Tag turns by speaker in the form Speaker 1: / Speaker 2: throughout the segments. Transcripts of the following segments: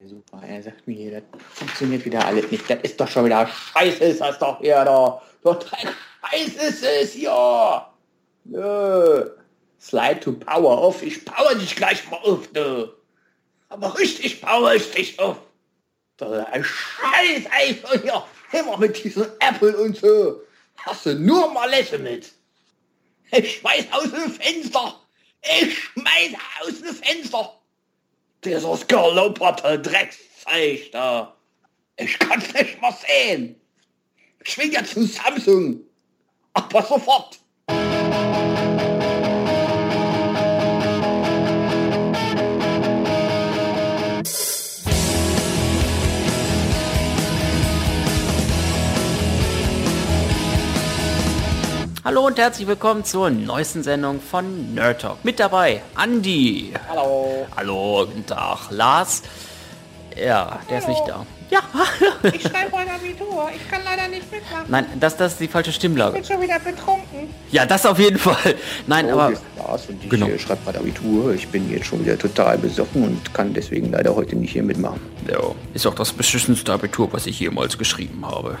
Speaker 1: Super, er sagt mir hier, das funktioniert wieder alles nicht. Das ist doch schon wieder Scheiße, ist das doch hier. Doch Scheiß ist es hier. Nö. Slide to power off. Ich power dich gleich mal auf, du. Aber richtig power ich dich auf. Ein Scheiß einfach hier. Immer mit diesem Apple und so. Hast du nur mal Lässe mit. Ich schmeiß aus dem Fenster. Ich schmeiß aus dem Fenster. Dieser skaloperte Dreckszeug da. Ich kann's nicht mehr sehen. Ich will ja zu Samsung. Aber sofort.
Speaker 2: Hallo und herzlich willkommen zur neuesten Sendung von Nerd Talk. Mit dabei Andi.
Speaker 1: Hallo.
Speaker 2: Hallo, guten Tag. Lars. Ja, der ist nicht da. Ja.
Speaker 3: Ich schreibe heute Abitur. Ich kann leider nicht mitmachen.
Speaker 2: Nein, das, das ist die falsche
Speaker 3: Ich
Speaker 2: Stimmlage.
Speaker 3: bin schon wieder betrunken.
Speaker 2: Ja, das auf jeden Fall. Nein, aber
Speaker 1: Lars und ich
Speaker 2: Genau.
Speaker 1: äh, schreibe gerade Abitur. Ich bin jetzt schon wieder total besoffen und kann deswegen leider heute nicht hier mitmachen.
Speaker 2: ja, ist auch das beschissenste Abitur, was ich jemals geschrieben habe.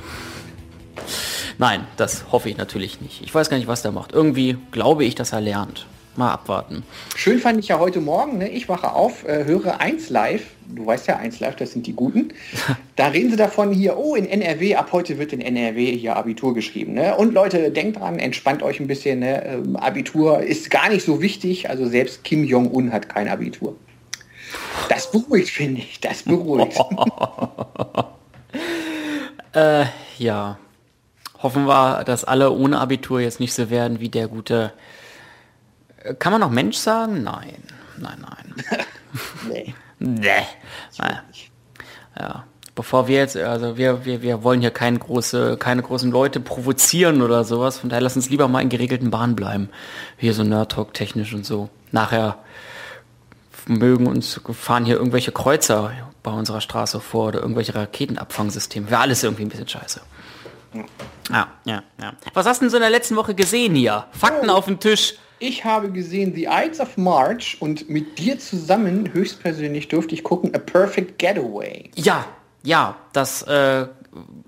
Speaker 2: Nein, das hoffe ich natürlich nicht. Ich weiß gar nicht, was der macht. Irgendwie glaube ich, dass er lernt. Mal abwarten.
Speaker 1: Schön fand ich ja heute Morgen, ne? ich wache auf, äh, höre 1 Live, du weißt ja 1 Live, das sind die Guten. Da reden sie davon hier, oh, in NRW, ab heute wird in NRW hier Abitur geschrieben. Ne? Und Leute, denkt dran, entspannt euch ein bisschen, ne? ähm, Abitur ist gar nicht so wichtig, also selbst Kim Jong-un hat kein Abitur. Das beruhigt, finde ich, das beruhigt.
Speaker 2: Äh, ja. Hoffen wir, dass alle ohne Abitur jetzt nicht so werden wie der gute. Äh, Kann man noch Mensch sagen? Nein. Nein, nein.
Speaker 1: nee.
Speaker 2: Nee. Naja. Ja. Bevor wir jetzt, also wir, wir, wir wollen hier keine große, keine großen Leute provozieren oder sowas. Von daher lass uns lieber mal in geregelten Bahnen bleiben. Hier so Nerd Talk technisch und so. Nachher mögen uns fahren hier irgendwelche Kreuzer bei unserer Straße vor oder irgendwelche Raketenabfangsysteme. Wäre alles irgendwie ein bisschen scheiße. Ja, ja, ja. Was hast du denn so in der letzten Woche gesehen hier? Fakten
Speaker 1: Oh.
Speaker 2: auf dem Tisch.
Speaker 1: Ich habe gesehen The Ides of March und mit dir zusammen höchstpersönlich durfte ich gucken A Perfect Getaway.
Speaker 2: Ja, ja, das äh,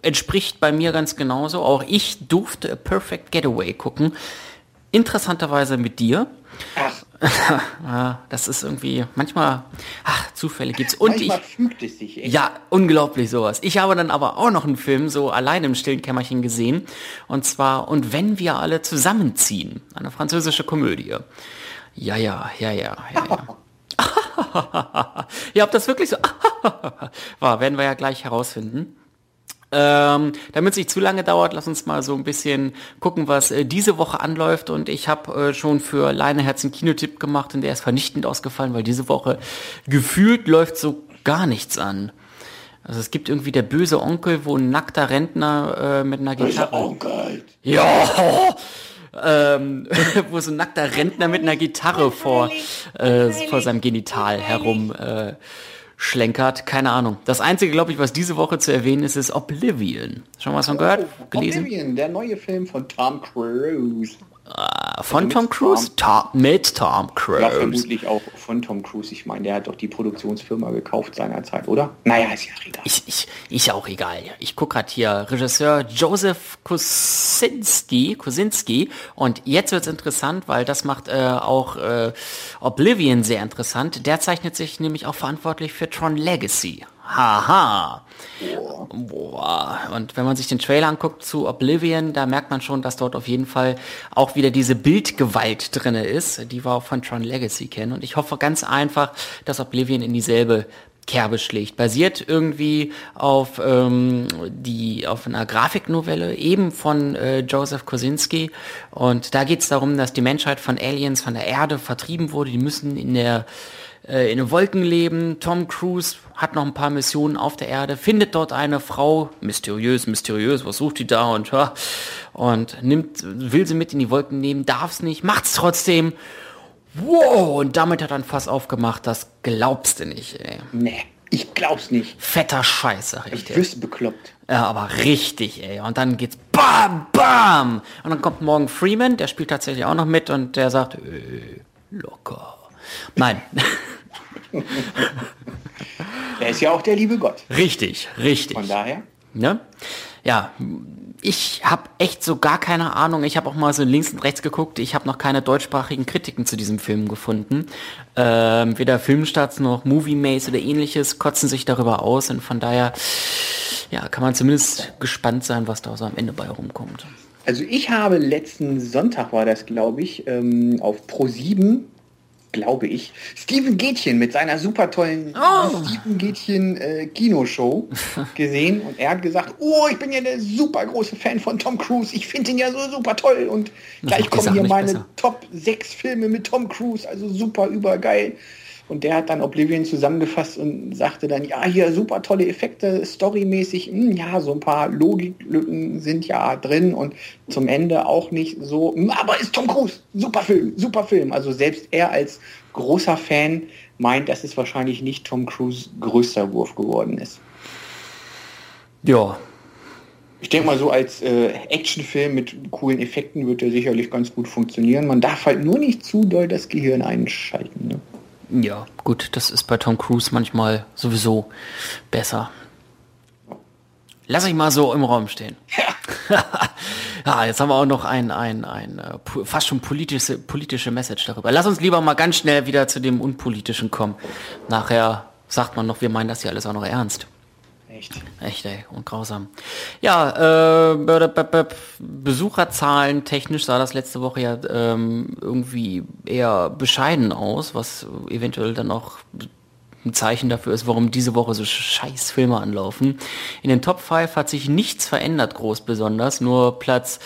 Speaker 2: entspricht bei mir ganz genauso. Auch ich durfte A Perfect Getaway gucken. Interessanterweise mit dir.
Speaker 1: Ach,
Speaker 2: das ist irgendwie, manchmal, ach, Zufälle gibt's. Und ich,
Speaker 1: manchmal fügt es sich echt.
Speaker 2: ja, unglaublich sowas. Ich habe dann aber auch noch einen Film so allein im stillen Kämmerchen gesehen. Und zwar, und wenn wir alle zusammenziehen. Eine französische Komödie. Ja, ja, ja, ja, ja, ja. ja, ob das wirklich so war, werden wir ja gleich herausfinden. Ähm, damit es nicht zu lange dauert, lass uns mal so ein bisschen gucken, was äh, diese Woche anläuft. Und ich habe äh, schon für Leineherz einen Kinotipp gemacht und der ist vernichtend ausgefallen, weil diese Woche gefühlt läuft so gar nichts an. Also es gibt irgendwie der böse Onkel, wo ein nackter Rentner äh, mit einer Gitarre.
Speaker 1: Onkel.
Speaker 2: Ja! ähm, wo so ein nackter Rentner mit einer Gitarre vor, äh, vor seinem Genital herum äh, schlenkert. Keine Ahnung. Das Einzige, glaube ich, was diese Woche zu erwähnen ist, ist Oblivion. Schon mal was von gehört? Gelesen?
Speaker 1: Oblivion, der neue Film von Tom Cruise.
Speaker 2: Äh, Von
Speaker 1: mit
Speaker 2: Tom Cruise? Tom, mit Tom
Speaker 1: Ja,
Speaker 2: Cruise.
Speaker 1: vermutlich auch von Tom Cruise. Ich meine, der hat doch die Produktionsfirma gekauft seinerzeit, oder? Naja, ist ja egal.
Speaker 2: Ich, ich, ich auch egal. Ich gucke gerade hier Regisseur Joseph Kosinski, Kosinski und jetzt wird's interessant, weil das macht äh, auch äh, Oblivion sehr interessant. Der zeichnet sich nämlich auch verantwortlich für Tron Legacy. Haha. Boah. Und wenn man sich den Trailer anguckt zu Oblivion, da merkt man schon, dass dort auf jeden Fall auch wieder diese Bildgewalt drinne ist, die wir auch von Tron Legacy kennen. Und ich hoffe ganz einfach, dass Oblivion in dieselbe Kerbe schlägt. Basiert irgendwie auf ähm, die auf einer Grafiknovelle eben von äh, Joseph Kosinski. Und da geht es darum, dass die Menschheit von Aliens von der Erde vertrieben wurde. Die müssen in der äh, in den Wolken leben. Tom Cruise hat noch ein paar Missionen auf der Erde, findet dort eine Frau, mysteriös, mysteriös, was sucht die da und ja, und nimmt, will sie mit in die Wolken nehmen, darf's nicht, macht's trotzdem. Wow, und damit hat er ein Fass aufgemacht, das glaubst du nicht, ey.
Speaker 1: Nee, ich glaub's nicht.
Speaker 2: Fetter Scheiß, sag ich
Speaker 1: wirst bekloppt.
Speaker 2: Ja, aber richtig, ey. Und dann geht's BAM, BAM! Und dann kommt morgen Freeman, der spielt tatsächlich auch noch mit und der sagt, äh, locker. Nein.
Speaker 1: Er ist ja auch der liebe Gott.
Speaker 2: Richtig, richtig.
Speaker 1: Von daher.
Speaker 2: Ne? Ja, ich habe echt so gar keine Ahnung. Ich habe auch mal so links und rechts geguckt. Ich habe noch keine deutschsprachigen Kritiken zu diesem Film gefunden. Ähm, weder Filmstarts noch Movie Maze oder ähnliches kotzen sich darüber aus. Und von daher, ja, kann man zumindest gespannt sein, was da so am Ende bei rumkommt.
Speaker 1: Also ich habe letzten Sonntag war das, glaube ich, ähm, auf Pro 7 glaube ich, Steven Gätchen mit seiner super tollen
Speaker 2: Oh.
Speaker 1: Steven Gätchen äh, Kinoshow gesehen und er hat gesagt, oh, ich bin ja der super große Fan von Tom Cruise, ich finde ihn ja so super toll und gleich kommen hier meine
Speaker 2: besser.
Speaker 1: Top 6 Filme mit Tom Cruise, also super übergeil. Und der hat dann Oblivion zusammengefasst und sagte dann, ja, hier super tolle Effekte, storymäßig, hm, ja, so ein paar Logiklücken sind ja drin und zum Ende auch nicht so, hm, aber ist Tom Cruise, super Film, super Film. Also selbst er als großer Fan meint, dass es wahrscheinlich nicht Tom Cruise größter Wurf geworden ist.
Speaker 2: Ja,
Speaker 1: Ich denke mal so als äh, Actionfilm mit coolen Effekten wird er sicherlich ganz gut funktionieren. Man darf halt nur nicht zu doll das Gehirn einschalten. Ne?
Speaker 2: Ja, gut, das ist bei Tom Cruise manchmal sowieso besser. Lass ich mal so im Raum stehen. ja, jetzt haben wir auch noch ein, ein, ein äh, fast schon politische, politische Message darüber. Lass uns lieber mal ganz schnell wieder zu dem Unpolitischen kommen. Nachher sagt man noch, wir meinen das hier alles auch noch ernst.
Speaker 1: Echt.
Speaker 2: Echt, ey, und grausam. Ja, äh, Besucherzahlen technisch sah das letzte Woche ja ähm, irgendwie eher bescheiden aus, was eventuell dann auch ein Zeichen dafür ist, warum diese Woche so scheiß Filme anlaufen. In den Top 5 hat sich nichts verändert, groß besonders. Nur Platz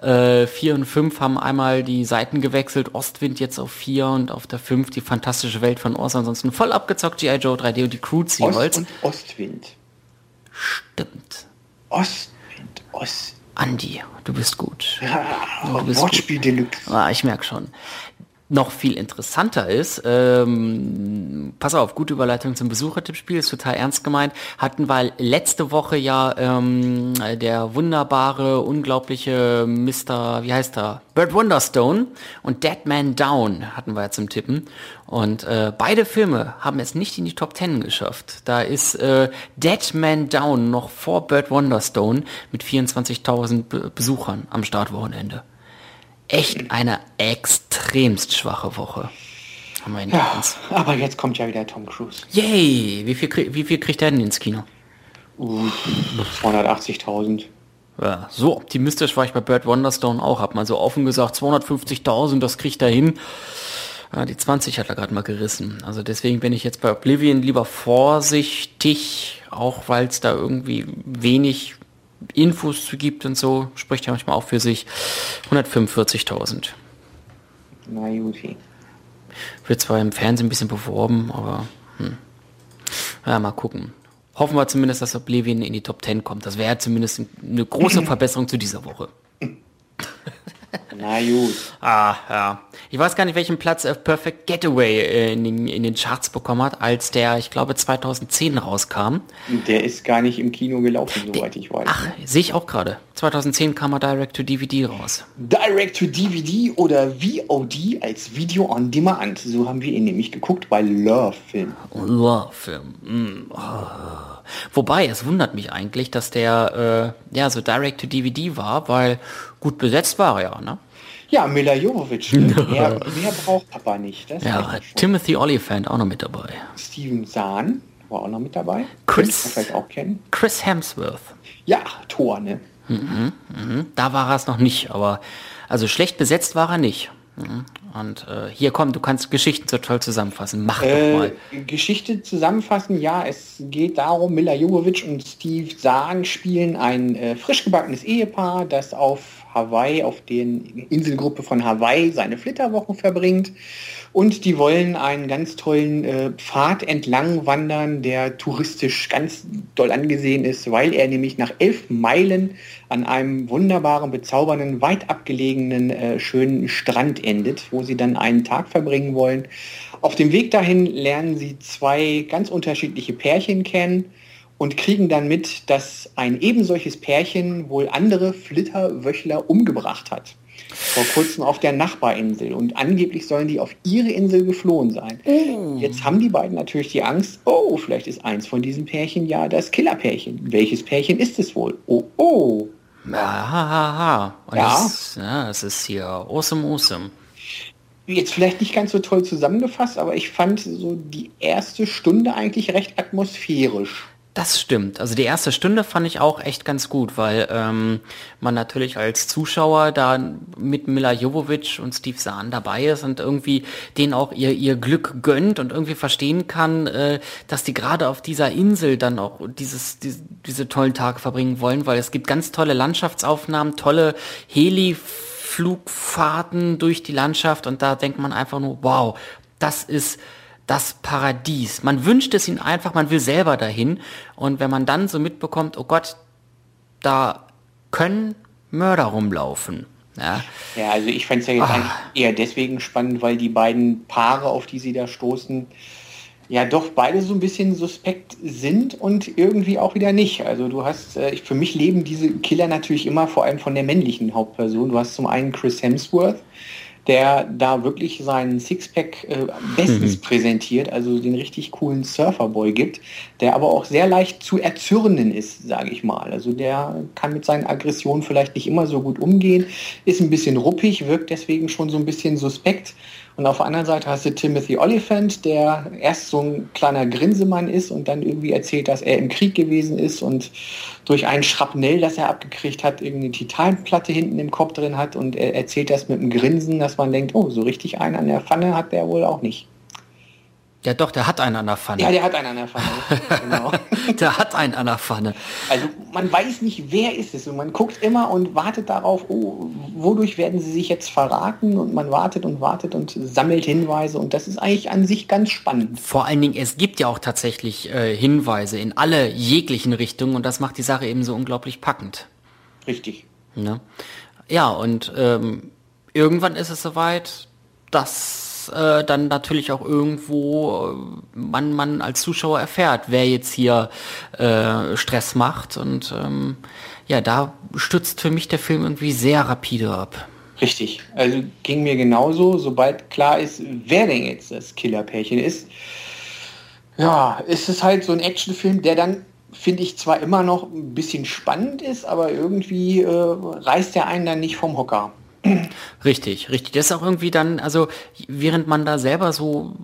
Speaker 2: äh, 4 und 5 haben einmal die Seiten gewechselt. Ostwind jetzt auf 4 und auf der 5 die fantastische Welt von Oz. Ansonsten voll abgezockt G.I. Joe 3D und die Crew
Speaker 1: Ost und Ostwind.
Speaker 2: Stimmt.
Speaker 1: Ostwind, Ost.
Speaker 2: Andi, du bist gut.
Speaker 1: Ja,
Speaker 2: du bist
Speaker 1: Wortspiel Deluxe.
Speaker 2: Ah, ich merke schon. Noch viel interessanter ist, ähm, pass auf, gute Überleitung zum Besuchertippspiel, ist total ernst gemeint, hatten wir letzte Woche ja ähm, der wunderbare, unglaubliche Mr., wie heißt er, Burt Wonderstone und Dead Man Down hatten wir ja zum Tippen. Und äh, beide Filme haben es nicht in die Top Ten geschafft. Da ist äh, Dead Man Down noch vor Burt Wonderstone mit 24.000 Be Besuchern am Startwochenende echt eine extremst schwache Woche. Haben wir hinter
Speaker 1: Ja,
Speaker 2: uns.
Speaker 1: aber jetzt kommt ja wieder Tom Cruise.
Speaker 2: Yay! Wie viel, krieg- wie viel kriegt er denn ins Kino?
Speaker 1: Uh, 280.000.
Speaker 2: Ja, so optimistisch war ich bei Burt Wonderstone auch. Hab mal so offen gesagt, 250.000, das kriegt er hin. Ja, die 20 hat er gerade mal gerissen. Also deswegen bin ich jetzt bei Oblivion lieber vorsichtig, auch weil es da irgendwie wenig Infos zu gibt und so. Spricht ja manchmal auch für sich. 145.000.
Speaker 1: Na Juti.
Speaker 2: Wird zwar im Fernsehen ein bisschen beworben, aber hm. ja, mal gucken. Hoffen wir zumindest, dass Oblivion in die Top 10 kommt. Das wäre zumindest eine große Verbesserung zu dieser Woche.
Speaker 1: Na gut.
Speaker 2: Ah, ja. Ich weiß gar nicht, welchen Platz äh, Perfect Getaway äh, in, den, in den Charts bekommen hat, als der, ich glaube, 2010 rauskam.
Speaker 1: Der ist gar nicht im Kino gelaufen, soweit ich weiß.
Speaker 2: Ach, sehe ich auch gerade. 2010 kam er direct to DVD raus.
Speaker 1: Direct to DVD oder VOD als Video on Demand. So haben wir ihn nämlich geguckt bei Love Film.
Speaker 2: Film. Mm, oh. Wobei, es wundert mich eigentlich, dass der äh, ja so direct to DVD war, weil gut besetzt war er ja, ne?
Speaker 1: Ja, Mila Jovovich. Ne? Mehr, mehr braucht Papa nicht. Das
Speaker 2: Ja. Timothy Oliphant auch noch mit dabei.
Speaker 1: Steven Zahn war auch noch mit dabei.
Speaker 2: Chris-
Speaker 1: vielleicht auch kennen.
Speaker 2: Chris Hemsworth.
Speaker 1: Ja, Thor, ne?
Speaker 2: Da war er es noch nicht, aber also schlecht besetzt war er nicht. Mhm. Und äh, hier komm, du kannst Geschichten so toll zusammenfassen. Mach doch mal.
Speaker 1: Äh, Geschichte zusammenfassen, ja, es geht darum, Mila Jovovich und Steve Zahn spielen ein äh, frisch gebackenes Ehepaar, das auf Hawaii, auf den Inselgruppe von Hawaii seine Flitterwochen verbringt. Und die wollen einen ganz tollen äh, Pfad entlang wandern, der touristisch ganz doll angesehen ist, weil er nämlich nach elf Meilen an einem wunderbaren, bezaubernden, weit abgelegenen, äh, schönen Strand endet, wo sie dann einen Tag verbringen wollen. Auf dem Weg dahin lernen sie zwei ganz unterschiedliche Pärchen kennen und kriegen dann mit, dass ein ebensolches Pärchen wohl andere Flitterwöchler umgebracht hat. vor kurzem auf der Nachbarinsel und angeblich sollen die auf ihre Insel geflohen sein. Oh. Jetzt haben die beiden natürlich die Angst, oh, vielleicht ist eins von diesen Pärchen ja das Killerpärchen. Welches Pärchen ist es wohl? Oh, oh.
Speaker 2: Ja, Und ja. Das, ja, das ist hier awesome, awesome.
Speaker 1: Jetzt vielleicht nicht ganz so toll zusammengefasst, aber ich fand so die erste Stunde eigentlich recht atmosphärisch.
Speaker 2: Das stimmt. Also die erste Stunde fand ich auch echt ganz gut, weil ähm, man natürlich als Zuschauer da mit Mila Jovovic und Steve Zahn dabei ist und irgendwie denen auch ihr, ihr Glück gönnt und irgendwie verstehen kann, äh, dass die gerade auf dieser Insel dann auch dieses, die, diese tollen Tage verbringen wollen, weil es gibt ganz tolle Landschaftsaufnahmen, tolle Heli-Flugfahrten durch die Landschaft und da denkt man einfach nur, wow, das ist das Paradies. Man wünscht es ihnen einfach, man will selber dahin. Und wenn man dann so mitbekommt, oh Gott, da können Mörder rumlaufen. Ja,
Speaker 1: ja also ich fände es ja jetzt ah. eigentlich eher deswegen spannend, weil die beiden Paare, auf die sie da stoßen, ja doch beide so ein bisschen suspekt sind und irgendwie auch wieder nicht. Also du hast, äh, für mich leben diese Killer natürlich immer vor allem von der männlichen Hauptperson. Du hast zum einen Chris Hemsworth, der da wirklich seinen Sixpack äh, bestens mhm. präsentiert, also den richtig coolen Surferboy gibt, der aber auch sehr leicht zu erzürnen ist, sage ich mal. Also der kann mit seinen Aggressionen vielleicht nicht immer so gut umgehen, ist ein bisschen ruppig, wirkt deswegen schon so ein bisschen suspekt und auf der anderen Seite hast du Timothy Oliphant, der erst so ein kleiner Grinsemann ist und dann irgendwie erzählt, dass er im Krieg gewesen ist und durch einen Schrapnell, das er abgekriegt hat, irgendeine Titanplatte hinten im Kopf drin hat und er erzählt das mit einem Grinsen, dass man denkt, oh, so richtig einen an der Pfanne hat der wohl auch nicht.
Speaker 2: Ja doch, der hat einen an der Pfanne.
Speaker 1: Ja, der hat einen an der Pfanne.
Speaker 2: genau. der hat einen an der Pfanne.
Speaker 1: Also man weiß nicht, wer ist es. Und man guckt immer und wartet darauf, oh, wodurch werden sie sich jetzt verraten? Und man wartet und wartet und sammelt Hinweise. Und das ist eigentlich an sich ganz spannend.
Speaker 2: Vor allen Dingen, es gibt ja auch tatsächlich äh, Hinweise in alle jeglichen Richtungen. Und das macht die Sache eben so unglaublich packend.
Speaker 1: Richtig.
Speaker 2: Ja, ne? ja und ähm, irgendwann ist es soweit, dass äh, dann natürlich auch irgendwo äh, man, man als Zuschauer erfährt, wer jetzt hier äh, Stress macht. Und ähm, ja, da stützt für mich der Film irgendwie sehr rapide ab.
Speaker 1: Richtig. Also ging mir genauso, sobald klar ist, wer denn jetzt das Killerpärchen ist. Ja, ist es halt so ein Actionfilm, der dann finde ich zwar immer noch ein bisschen spannend ist, aber irgendwie äh, reißt der einen dann nicht vom Hocker.
Speaker 2: Richtig, richtig. Das ist auch irgendwie dann, also während man da selber so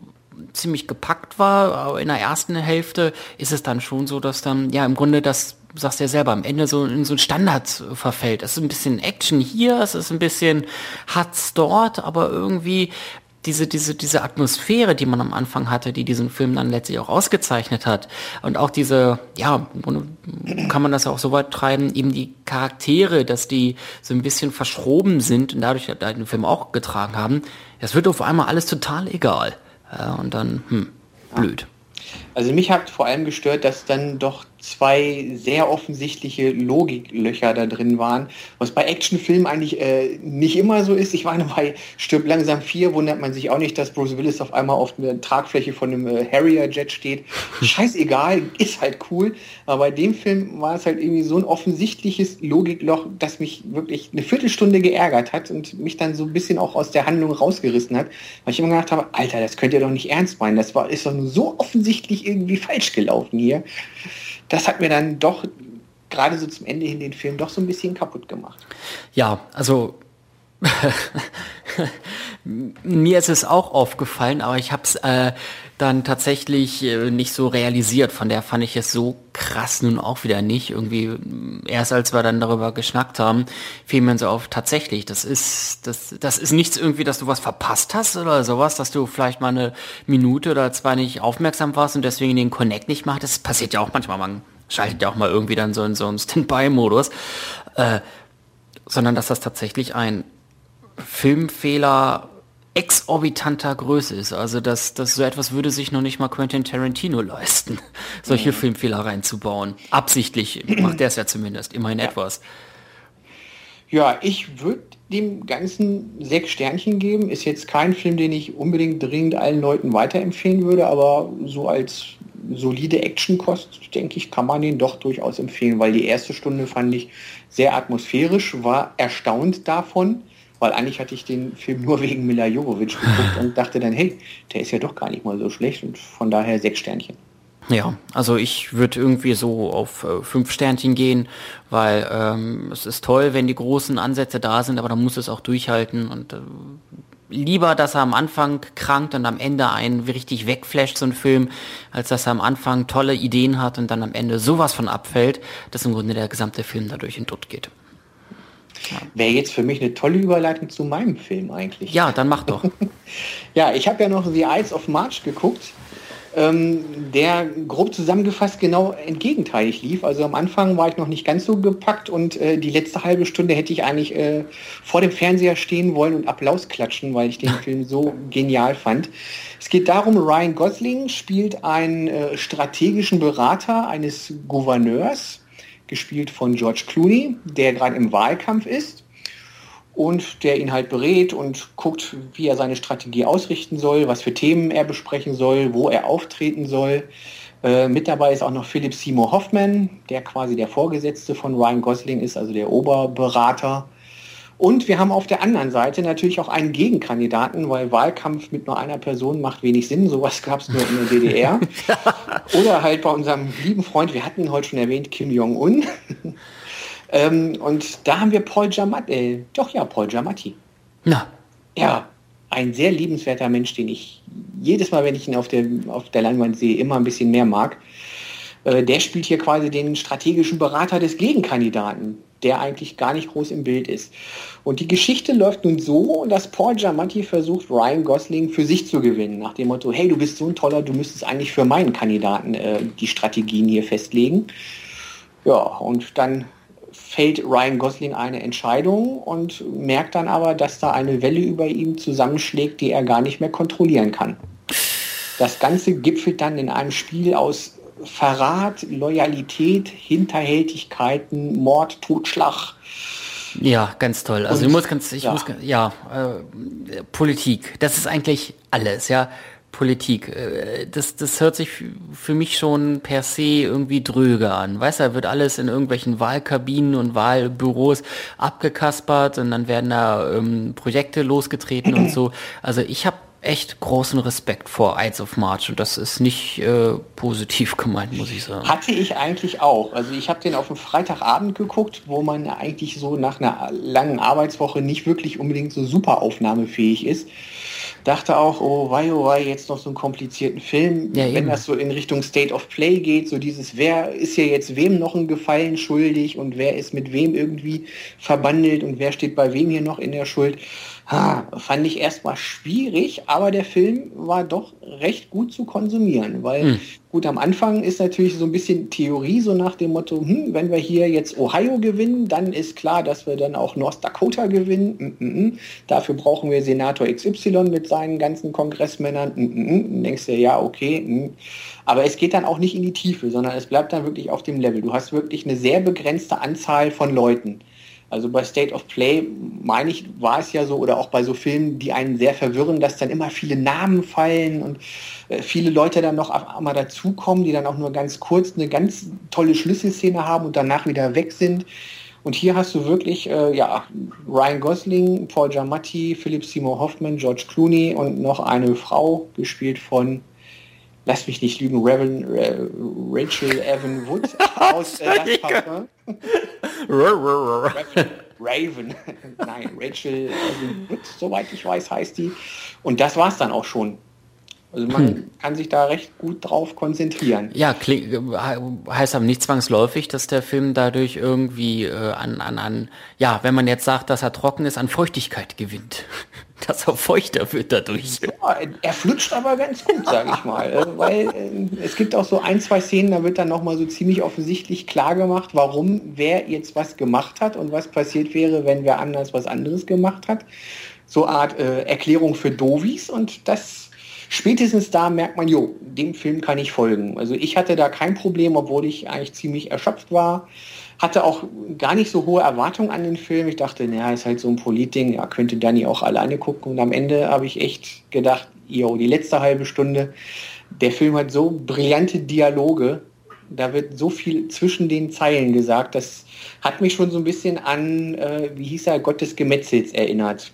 Speaker 2: ziemlich gepackt war, in der ersten Hälfte ist es dann schon so, dass dann, ja, im Grunde das, sagst du ja selber, am Ende so in so ein Standard verfällt. Es ist ein bisschen Action hier, es ist ein bisschen Hat's dort, aber irgendwie diese, diese, diese Atmosphäre, die man am Anfang hatte, die diesen Film dann letztlich auch ausgezeichnet hat. Und auch diese, ja, kann man das auch so weit treiben, eben die Charaktere, dass die so ein bisschen verschroben sind und dadurch den Film auch getragen haben. Es wird auf einmal alles total egal. Ja, und dann, hm, blöd.
Speaker 1: Also mich hat vor allem gestört, dass dann doch zwei sehr offensichtliche Logiklöcher da drin waren, was bei Actionfilmen eigentlich äh, nicht immer so ist. Ich meine, bei Stirb langsam 4 wundert man sich auch nicht, dass Bruce Willis auf einmal auf der Tragfläche von einem äh, Harrier-Jet steht. Scheißegal, ist halt cool. Aber bei dem Film war es halt irgendwie so ein offensichtliches Logikloch, das mich wirklich eine Viertelstunde geärgert hat und mich dann so ein bisschen auch aus der Handlung rausgerissen hat, weil ich immer gedacht habe, Alter, das könnt ihr doch nicht ernst meinen. Das war, ist doch so offensichtlich irgendwie falsch gelaufen hier das hat mir dann doch gerade so zum Ende hin den Film doch so ein bisschen kaputt gemacht.
Speaker 2: Ja, also mir ist es auch aufgefallen, aber ich habe es äh, dann tatsächlich äh, nicht so realisiert. Von der fand ich es so krass nun auch wieder nicht. Irgendwie erst als wir dann darüber geschnackt haben, fiel mir so auf, tatsächlich, das ist, das, das ist nichts irgendwie, dass du was verpasst hast oder sowas, dass du vielleicht mal eine Minute oder zwei nicht aufmerksam warst und deswegen den Connect nicht macht. Das passiert ja auch manchmal, man schaltet ja auch mal irgendwie dann so in so einen Standby-Modus. Äh, sondern dass das tatsächlich ein Filmfehler exorbitanter Größe ist. Also das, das so etwas würde sich noch nicht mal Quentin Tarantino leisten, solche mhm. Filmfehler reinzubauen. Absichtlich macht er es ja zumindest, immerhin ja. etwas.
Speaker 1: Ja, ich würde dem Ganzen sechs Sternchen geben. Ist jetzt kein Film, den ich unbedingt dringend allen Leuten weiterempfehlen würde, aber so als solide Actionkost, denke ich, kann man den doch durchaus empfehlen, weil die erste Stunde fand ich sehr atmosphärisch, war erstaunt davon, weil eigentlich hatte ich den Film nur wegen Mila Jovovich geguckt und dachte dann, hey, der ist ja doch gar nicht mal so schlecht und von daher sechs Sternchen.
Speaker 2: Ja, also ich würde irgendwie so auf äh, fünf Sternchen gehen, weil ähm, es ist toll, wenn die großen Ansätze da sind, aber dann muss es auch durchhalten und äh, lieber, dass er am Anfang krankt und am Ende einen richtig wegflasht, so ein Film, als dass er am Anfang tolle Ideen hat und dann am Ende sowas von abfällt, dass im Grunde der gesamte Film dadurch in Dutt geht.
Speaker 1: Wäre jetzt für mich eine tolle Überleitung zu meinem Film eigentlich.
Speaker 2: Ja, dann mach doch.
Speaker 1: ja, ich habe ja noch The Eyes of March geguckt ähm, der grob zusammengefasst genau entgegenteilig lief. Also am Anfang war ich noch nicht ganz so gepackt und äh, die letzte halbe Stunde hätte ich eigentlich äh, vor dem Fernseher stehen wollen und Applaus klatschen, weil ich den Film so genial fand. Es geht darum, Ryan Gosling spielt einen äh, strategischen Berater eines Gouverneurs, gespielt von George Clooney, der gerade im Wahlkampf ist und der ihn halt berät und guckt, wie er seine Strategie ausrichten soll, was für Themen er besprechen soll, wo er auftreten soll. Äh, mit dabei ist auch noch Philipp Seymour Hoffman, der quasi der Vorgesetzte von Ryan Gosling ist, also der Oberberater. Und wir haben auf der anderen Seite natürlich auch einen Gegenkandidaten, weil Wahlkampf mit nur einer Person macht wenig Sinn. Sowas gab es nur in der DDR. Oder halt bei unserem lieben Freund, wir hatten ihn heute schon erwähnt, Kim Jong-un. Ähm, und da haben wir Paul Giamatti, äh, doch ja, Paul Giamatti.
Speaker 2: Na.
Speaker 1: Ja, ein sehr liebenswerter Mensch, den ich jedes Mal, wenn ich ihn auf der, auf der Leinwand sehe, immer ein bisschen mehr mag. Äh, der spielt hier quasi den strategischen Berater des Gegenkandidaten, der eigentlich gar nicht groß im Bild ist. Und die Geschichte läuft nun so, dass Paul Giamatti versucht, Ryan Gosling für sich zu gewinnen, nach dem Motto, hey, du bist so ein toller, du müsstest eigentlich für meinen Kandidaten äh, die Strategien hier festlegen. Ja, und dann fällt Ryan Gosling eine Entscheidung und merkt dann aber, dass da eine Welle über ihm zusammenschlägt, die er gar nicht mehr kontrollieren kann. Das Ganze gipfelt dann in einem Spiel aus Verrat, Loyalität, Hinterhältigkeiten, Mord, Totschlag.
Speaker 2: Ja, ganz toll. Also und, ich muss ganz, ich ja. muss, ja, äh, Politik, das ist eigentlich alles, ja. Politik. Äh, das, das hört sich für mich schon per se irgendwie dröge an. Weißt du, da wird alles in irgendwelchen Wahlkabinen und Wahlbüros abgekaspert und dann werden da ähm, Projekte losgetreten und so. Also ich habe echt großen Respekt vor Ides of March und das ist nicht äh, positiv gemeint, muss ich sagen.
Speaker 1: Hatte ich eigentlich auch. Also ich habe den auf dem Freitagabend geguckt, wo man eigentlich so nach einer langen Arbeitswoche nicht wirklich unbedingt so super aufnahmefähig ist dachte auch, oh wei, oh wei, jetzt noch so einen komplizierten Film. Ja, Wenn das so in Richtung State of Play geht, so dieses, wer ist hier jetzt wem noch einen Gefallen schuldig und wer ist mit wem irgendwie verbandelt und wer steht bei wem hier noch in der Schuld. Ha, fand ich erstmal schwierig, aber der Film war doch recht gut zu konsumieren, weil hm. gut am Anfang ist natürlich so ein bisschen Theorie, so nach dem Motto, hm, wenn wir hier jetzt Ohio gewinnen, dann ist klar, dass wir dann auch North Dakota gewinnen. Mm, mm, mm. Dafür brauchen wir Senator XY mit seinen ganzen Kongressmännern. Mm, mm. Dann denkst du, ja, okay. Aber es geht dann auch nicht in die Tiefe, sondern es bleibt dann wirklich auf dem Level. Du hast wirklich eine sehr begrenzte Anzahl von Leuten. Also bei State of Play, meine ich, war es ja so, oder auch bei so Filmen, die einen sehr verwirren, dass dann immer viele Namen fallen und äh, viele Leute dann noch einmal dazukommen, die dann auch nur ganz kurz eine ganz tolle Schlüsselszene haben und danach wieder weg sind. Und hier hast du wirklich äh, ja, Ryan Gosling, Paul Giamatti, Philip Seymour Hoffman, George Clooney und noch eine Frau, gespielt von lass mich nicht lügen, Raven, äh, Rachel Evan Wood aus äh, Raven, Raven, nein, Rachel Wood, soweit ich weiß, heißt die. Und das war es dann auch schon. Also man hm. kann sich da recht gut drauf konzentrieren.
Speaker 2: Ja, heißt aber nicht zwangsläufig, dass der Film dadurch irgendwie äh, an, an, an, ja, wenn man jetzt sagt, dass er trocken ist, an Feuchtigkeit gewinnt. dass er feuchter wird dadurch.
Speaker 1: Ja, er flutscht aber ganz gut, sage ich mal. Äh, weil äh, es gibt auch so ein, zwei Szenen, da wird dann nochmal so ziemlich offensichtlich klar gemacht, warum wer jetzt was gemacht hat und was passiert wäre, wenn wer anders was anderes gemacht hat. So eine Art äh, Erklärung für Dovis und das spätestens da merkt man, jo, dem Film kann ich folgen. Also ich hatte da kein Problem, obwohl ich eigentlich ziemlich erschöpft war. Hatte auch gar nicht so hohe Erwartungen an den Film. Ich dachte, naja, ist halt so ein Politding, ja, könnte Danny auch alleine gucken. Und am Ende habe ich echt gedacht, jo, die letzte halbe Stunde, der Film hat so brillante Dialoge, Da wird so viel zwischen den Zeilen gesagt. Das hat mich schon so ein bisschen an, äh, wie hieß er, Gott des Gemetzels erinnert.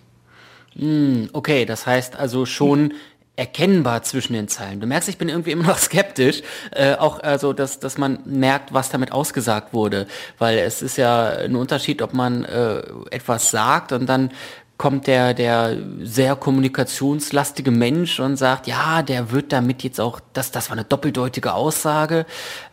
Speaker 2: Hm, okay, das heißt also schon erkennbar zwischen den Zeilen. Du merkst, ich bin irgendwie immer noch skeptisch, äh, auch also, dass, dass man merkt, was damit ausgesagt wurde, weil es ist ja ein Unterschied, ob man äh, etwas sagt und dann kommt der, der sehr kommunikationslastige Mensch und sagt, ja, der wird damit jetzt auch, das, das war eine doppeldeutige Aussage.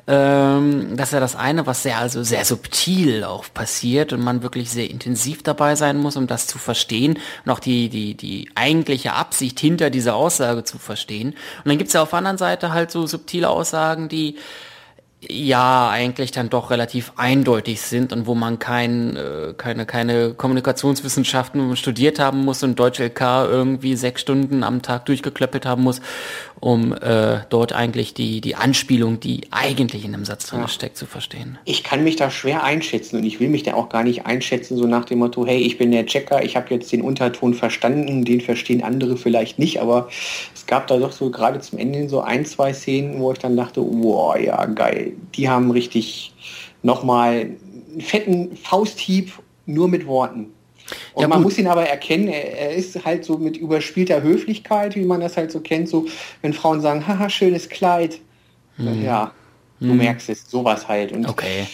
Speaker 2: Ähm, das ist ja das eine, was sehr, also sehr subtil auch passiert und man wirklich sehr intensiv dabei sein muss, um das zu verstehen und auch die, die, die eigentliche Absicht hinter dieser Aussage zu verstehen. Und dann gibt's ja auf der anderen Seite halt so subtile Aussagen, die, ja eigentlich dann doch relativ eindeutig sind und wo man kein, äh, keine, keine Kommunikationswissenschaften studiert haben muss und Deutsch LK irgendwie sechs Stunden am Tag durchgeklöppelt haben muss, um äh, dort eigentlich die, die Anspielung, die eigentlich in einem Satz drin ja. steckt, zu verstehen.
Speaker 1: Ich kann mich da schwer einschätzen und ich will mich da auch gar nicht einschätzen, so nach dem Motto, hey, ich bin der Checker, ich habe jetzt den Unterton verstanden, den verstehen andere vielleicht nicht, aber es gab da doch so gerade zum Ende so ein, zwei Szenen, wo ich dann dachte, wow, ja, geil die haben richtig nochmal einen fetten Fausthieb nur mit Worten. Und ja, man muss ihn aber erkennen, er, er, ist halt so mit überspielter Höflichkeit, wie man das halt so kennt, so wenn Frauen sagen, haha, schönes Kleid. Hm. Ja, du hm. merkst es, sowas halt. Und
Speaker 2: okay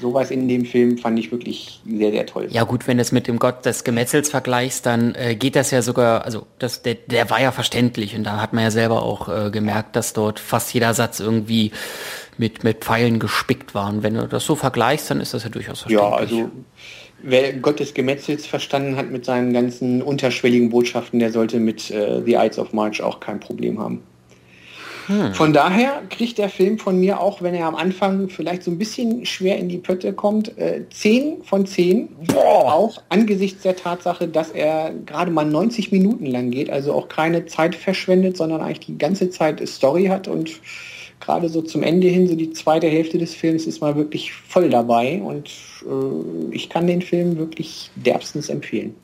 Speaker 1: sowas in dem Film fand ich wirklich sehr, sehr toll.
Speaker 2: Ja gut, wenn du es mit dem Gott des Gemetzels vergleichst, dann äh, geht das ja sogar, also das, der, der war ja verständlich und da hat man ja selber auch äh, gemerkt, dass dort fast jeder Satz irgendwie mit, mit Pfeilen gespickt war. Und wenn du das so vergleichst, dann ist das ja durchaus
Speaker 1: verständlich. Ja, also wer Gott des Gemetzels verstanden hat mit seinen ganzen unterschwelligen Botschaften, der sollte mit äh, The Ides of March auch kein Problem haben. Hm. Von daher kriegt der Film von mir, auch wenn er am Anfang vielleicht so ein bisschen schwer in die Pötte kommt, äh, 10 von 10. Boah. Auch angesichts der Tatsache, dass er gerade mal 90 Minuten lang geht, also auch keine Zeit verschwendet, sondern eigentlich die ganze Zeit Story hat und gerade so zum Ende hin, so die zweite Hälfte des Films ist mal wirklich voll dabei und äh, ich kann den Film wirklich derbstens empfehlen.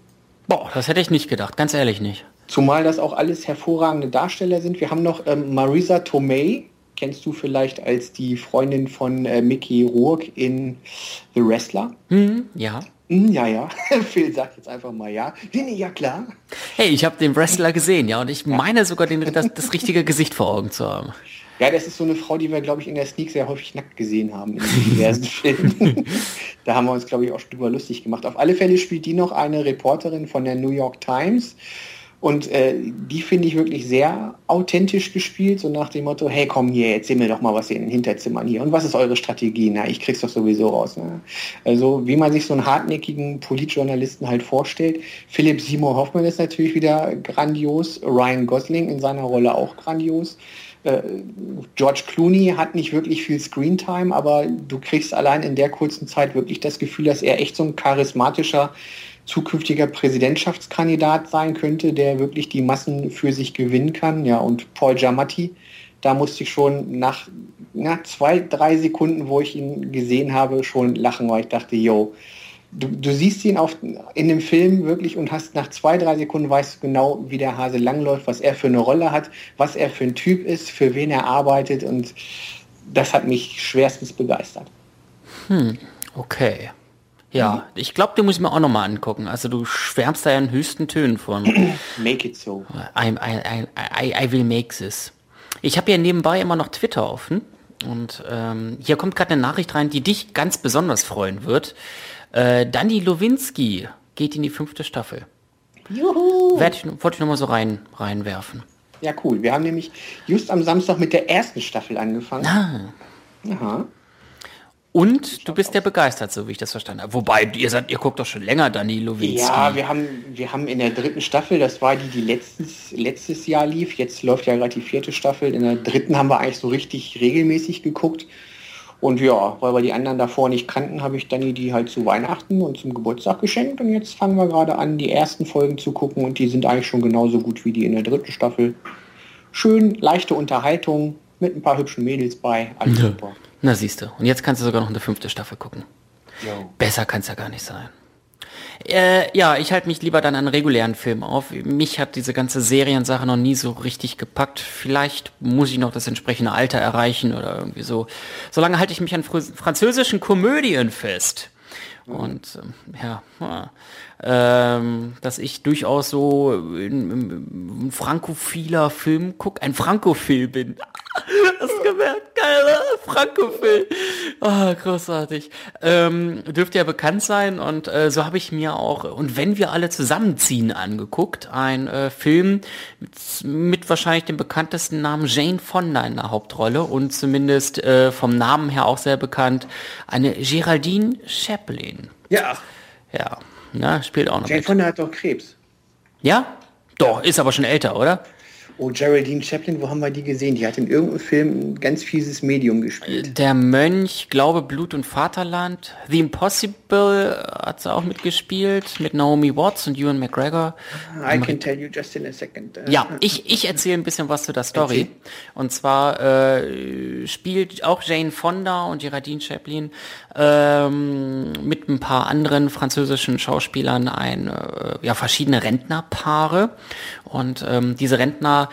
Speaker 2: Boah, das hätte ich nicht gedacht, ganz ehrlich nicht.
Speaker 1: Zumal das auch alles hervorragende Darsteller sind. Wir haben noch ähm, Marisa Tomei, kennst du vielleicht als die Freundin von äh, Mickey Rourke in The Wrestler?
Speaker 2: Hm, ja.
Speaker 1: Hm, ja, ja. Phil sagt jetzt einfach mal ja. Nee, ja, klar.
Speaker 2: Hey, ich habe den Wrestler gesehen, ja, und ich meine sogar den, das, das richtige Gesicht vor Augen zu haben.
Speaker 1: Ja, das ist so eine Frau, die wir, glaube ich, in der Sneak sehr häufig nackt gesehen haben in diversen Filmen. da haben wir uns, glaube ich, auch drüber lustig gemacht. Auf alle Fälle spielt die noch eine Reporterin von der New York Times und äh, die finde ich wirklich sehr authentisch gespielt, so nach dem Motto, hey komm hier, erzähl mir doch mal was in den Hinterzimmern hier. Und was ist eure Strategie? Na, ich krieg's doch sowieso raus. Ne? Also wie man sich so einen hartnäckigen Politjournalisten halt vorstellt. Philipp Seymour Hoffmann ist natürlich wieder grandios, Ryan Gosling in seiner Rolle auch grandios. Äh, George Clooney hat nicht wirklich viel Screentime, aber du kriegst allein in der kurzen Zeit wirklich das Gefühl, dass er echt so ein charismatischer zukünftiger Präsidentschaftskandidat sein könnte, der wirklich die Massen für sich gewinnen kann. Ja, und Paul Giamatti, da musste ich schon nach na, zwei, drei Sekunden, wo ich ihn gesehen habe, schon lachen, weil ich dachte, yo, du, du siehst ihn auf, in dem Film wirklich und hast nach zwei, drei Sekunden weißt du genau, wie der Hase langläuft, was er für eine Rolle hat, was er für ein Typ ist, für wen er arbeitet und das hat mich schwerstens begeistert.
Speaker 2: Hm, okay. Ja, mhm. ich glaube, den muss ich mir auch noch mal angucken. Also du schwärmst da ja in höchsten Tönen von.
Speaker 1: Make it so.
Speaker 2: I, I, I, I will make this. Ich habe ja nebenbei immer noch Twitter offen. Und ähm, hier kommt gerade eine Nachricht rein, die dich ganz besonders freuen wird. Äh, Danny Lowinski geht in die fünfte Staffel. Juhu! Ich, wollte ich noch mal so rein, reinwerfen.
Speaker 1: Ja, cool. Wir haben nämlich just am Samstag mit der ersten Staffel angefangen.
Speaker 2: Ah. Aha. Und du bist ja begeistert, so wie ich das verstanden habe. Wobei, ihr seid, ihr guckt doch schon länger Dani Lowinski.
Speaker 1: Ja, wir haben, wir haben in der dritten Staffel, das war die, die letztes, letztes Jahr lief, jetzt läuft ja gerade die vierte Staffel. In der dritten haben wir eigentlich so richtig regelmäßig geguckt. Und ja, weil wir die anderen davor nicht kannten, habe ich Dani die halt zu Weihnachten und zum Geburtstag geschenkt. Und jetzt fangen wir gerade an, die ersten Folgen zu gucken und die sind eigentlich schon genauso gut wie die in der dritten Staffel. Schön, leichte Unterhaltung mit ein paar hübschen Mädels bei. Alles ja. super.
Speaker 2: Na siehst du. Und jetzt kannst du sogar noch eine fünfte Staffel gucken. Jo. Besser kann es ja gar nicht sein. Äh, ja, ich halte mich lieber dann an regulären Filmen auf. Mich hat diese ganze Seriensache noch nie so richtig gepackt. Vielleicht muss ich noch das entsprechende Alter erreichen oder irgendwie so. Solange halte ich mich an französischen Komödien fest. Und ähm, ja, ähm, dass ich durchaus so ein frankophiler Film guck, ein Frankophil bin. Du gemerkt? Geil, ne? Frankophil. Oh, großartig. Ähm, dürfte ja bekannt sein und äh, so habe ich mir auch, und wenn wir alle zusammenziehen, angeguckt, ein äh, Film mit, mit, wahrscheinlich dem bekanntesten Namen Jane Fonda in der Hauptrolle und zumindest äh, vom Namen her auch sehr bekannt, eine Geraldine Chaplin.
Speaker 1: Ja.
Speaker 2: Ja, na, spielt auch noch
Speaker 1: Jane
Speaker 2: mit.
Speaker 1: Fonda hat doch Krebs.
Speaker 2: Ja? Doch, ist aber schon älter, oder?
Speaker 1: Oh, Geraldine Chaplin, wo haben wir die gesehen? Die hat in irgendeinem Film ein ganz fieses Medium gespielt.
Speaker 2: Der Mönch, Glaube, Blut und Vaterland. The Impossible hat sie auch mitgespielt, mit Naomi Watts und Ewan McGregor.
Speaker 1: I can tell you just in a second.
Speaker 2: Ja, ich, ich erzähle ein bisschen was zu der Story.
Speaker 1: Erzähl.
Speaker 2: Und zwar äh, spielt auch Jane Fonda und Geraldine Chaplin ähm, mit ein paar anderen französischen Schauspielern ein, äh, ja, verschiedene Rentnerpaare. Und ähm, diese Rentner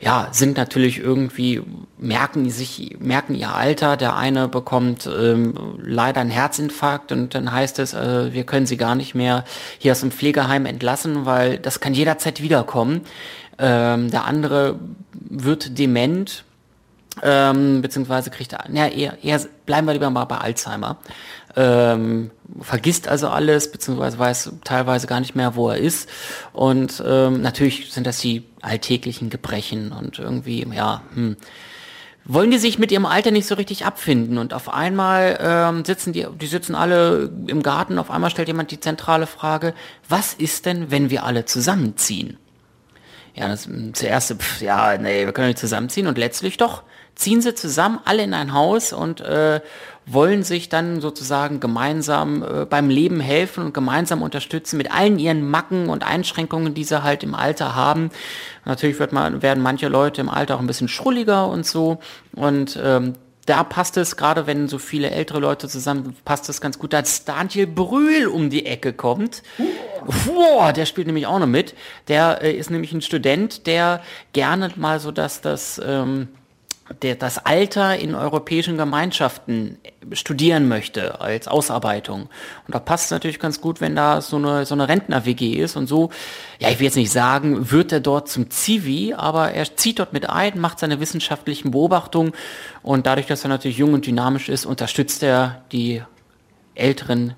Speaker 2: ja, sind natürlich irgendwie, merken sich, merken ihr Alter. Der eine bekommt ähm, leider einen Herzinfarkt und dann heißt es, äh, wir können sie gar nicht mehr hier aus dem Pflegeheim entlassen, weil das kann jederzeit wiederkommen. Ähm, der andere wird dement, ähm, beziehungsweise kriegt er, na, eher, eher bleiben wir lieber mal bei Alzheimer. Ähm, vergisst also alles, beziehungsweise weiß teilweise gar nicht mehr, wo er ist. Und ähm, natürlich sind das die alltäglichen Gebrechen und irgendwie, ja, hm, wollen die sich mit ihrem Alter nicht so richtig abfinden und auf einmal ähm, sitzen die, die sitzen alle im Garten, auf einmal stellt jemand die zentrale Frage, was ist denn, wenn wir alle zusammenziehen? Ja, das zuerst, pf, ja, nee, wir können nicht zusammenziehen und letztlich doch ziehen sie zusammen alle in ein Haus und äh, wollen sich dann sozusagen gemeinsam äh, beim Leben helfen und gemeinsam unterstützen mit allen ihren Macken und Einschränkungen, die sie halt im Alter haben. Natürlich wird man, werden manche Leute im Alter auch ein bisschen schrulliger und so und ähm, da passt es, gerade wenn so viele ältere Leute zusammen, passt es ganz gut, als Daniel Brühl um die Ecke kommt. Boah, der spielt nämlich auch noch mit. Der äh, ist nämlich ein Student, der gerne mal so, dass das, ähm, der das Alter in europäischen Gemeinschaften studieren möchte als Ausarbeitung. Und da passt es natürlich ganz gut, wenn da so eine, so eine Rentner-WG ist und so, ja, ich will jetzt nicht sagen, wird er dort zum Zivi, aber er zieht dort mit ein, macht seine wissenschaftlichen Beobachtungen und dadurch, dass er natürlich jung und dynamisch ist, unterstützt er die älteren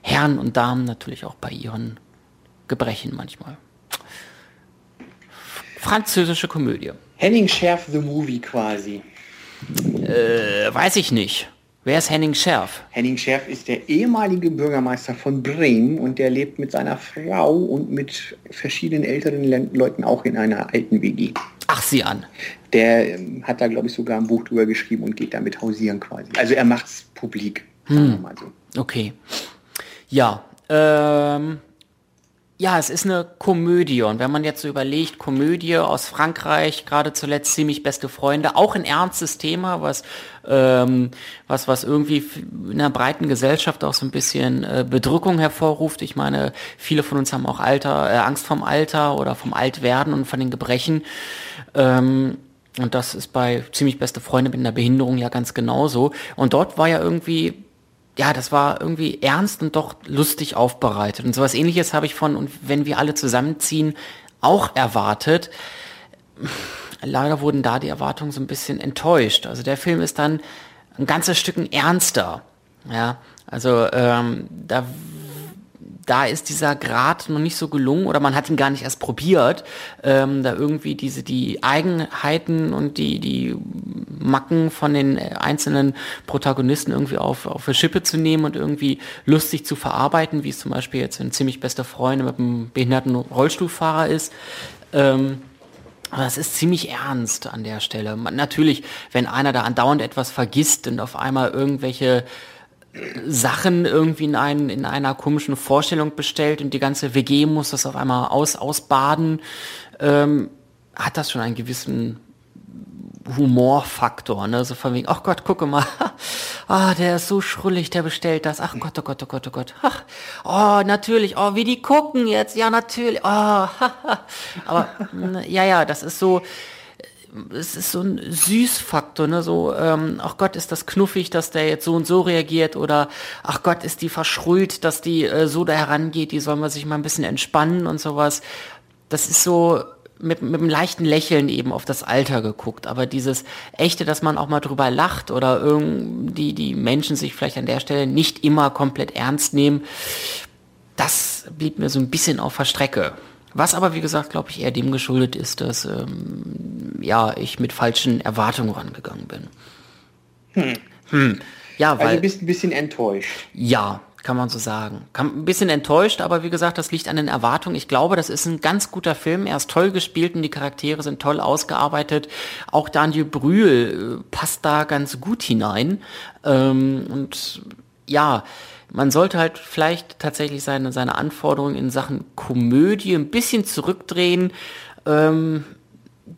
Speaker 2: Herren und Damen natürlich auch bei ihren Gebrechen manchmal. Französische Komödie.
Speaker 1: Henning Scherf the Movie quasi.
Speaker 2: Äh, weiß ich nicht. Wer ist Henning Scherf?
Speaker 1: Henning Scherf ist der ehemalige Bürgermeister von Bremen und der lebt mit seiner Frau und mit verschiedenen älteren Le Leuten auch in einer alten WG.
Speaker 2: Ach, sie an.
Speaker 1: Der ähm, hat da, glaube ich, sogar ein Buch drüber geschrieben und geht damit hausieren quasi. Also er macht's publik, sagen wir mal so.
Speaker 2: Okay. Ja, ähm, ja, es ist eine Komödie und wenn man jetzt so überlegt, Komödie aus Frankreich, gerade zuletzt ziemlich beste Freunde, auch ein ernstes Thema, was ähm, was was irgendwie in einer breiten Gesellschaft auch so ein bisschen äh, Bedrückung hervorruft. Ich meine, viele von uns haben auch Alter, äh, Angst vom Alter oder vom Altwerden und von den Gebrechen. Ähm, und das ist bei ziemlich beste Freunde mit einer Behinderung ja ganz genauso. Und dort war ja irgendwie ja, das war irgendwie ernst und doch lustig aufbereitet. Und sowas ähnliches habe ich von, und wenn wir alle zusammenziehen, auch erwartet. Leider wurden da die Erwartungen so ein bisschen enttäuscht. Also der Film ist dann ein ganzes Stück ernster. Ja, also ähm, da da ist dieser Grad noch nicht so gelungen oder man hat ihn gar nicht erst probiert, ähm, da irgendwie diese die Eigenheiten und die die Macken von den einzelnen Protagonisten irgendwie auf auf die Schippe zu nehmen und irgendwie lustig zu verarbeiten, wie es zum Beispiel jetzt ein ziemlich bester Freund mit einem behinderten Rollstuhlfahrer ist. Ähm, aber es ist ziemlich ernst an der Stelle. Man, natürlich, wenn einer da andauernd etwas vergisst und auf einmal irgendwelche Sachen irgendwie in, einen, in einer komischen Vorstellung bestellt und die ganze WG muss das auf einmal aus, ausbaden, ähm, hat das schon einen gewissen Humorfaktor, ne? So von wegen, ach Gott, gucke mal, Ah, der ist so schrullig, der bestellt das. Ach Gott, oh Gott, oh Gott, oh Gott. Ach, oh, natürlich. Oh, wie die gucken jetzt. Ja, natürlich. Oh, aber ja, ja, das ist so es ist so ein Süßfaktor, ne? So, ähm, ach Gott, ist das knuffig, dass der jetzt so und so reagiert oder ach Gott, ist die verschrullt, dass die äh, so da herangeht, die soll man sich mal ein bisschen entspannen und sowas. Das ist so mit, mit einem leichten Lächeln eben auf das Alter geguckt. Aber dieses echte, dass man auch mal drüber lacht oder irgendwie die Menschen sich vielleicht an der Stelle nicht immer komplett ernst nehmen, das blieb mir so ein bisschen auf der Strecke. Was aber, wie gesagt, glaube ich, eher dem geschuldet ist, dass ähm, ja, ich mit falschen Erwartungen rangegangen bin.
Speaker 1: Hm. Hm. Ja, also weil, also du bist ein bisschen enttäuscht.
Speaker 2: Ja, kann man so sagen. Kann, ein bisschen enttäuscht, aber wie gesagt, das liegt an den Erwartungen. Ich glaube, das ist ein ganz guter Film. Er ist toll gespielt und die Charaktere sind toll ausgearbeitet. Auch Daniel Brühl äh, passt da ganz gut hinein. Ähm, und ja, man sollte halt vielleicht tatsächlich seine, seine Anforderungen in Sachen Komödie ein bisschen zurückdrehen. Ähm,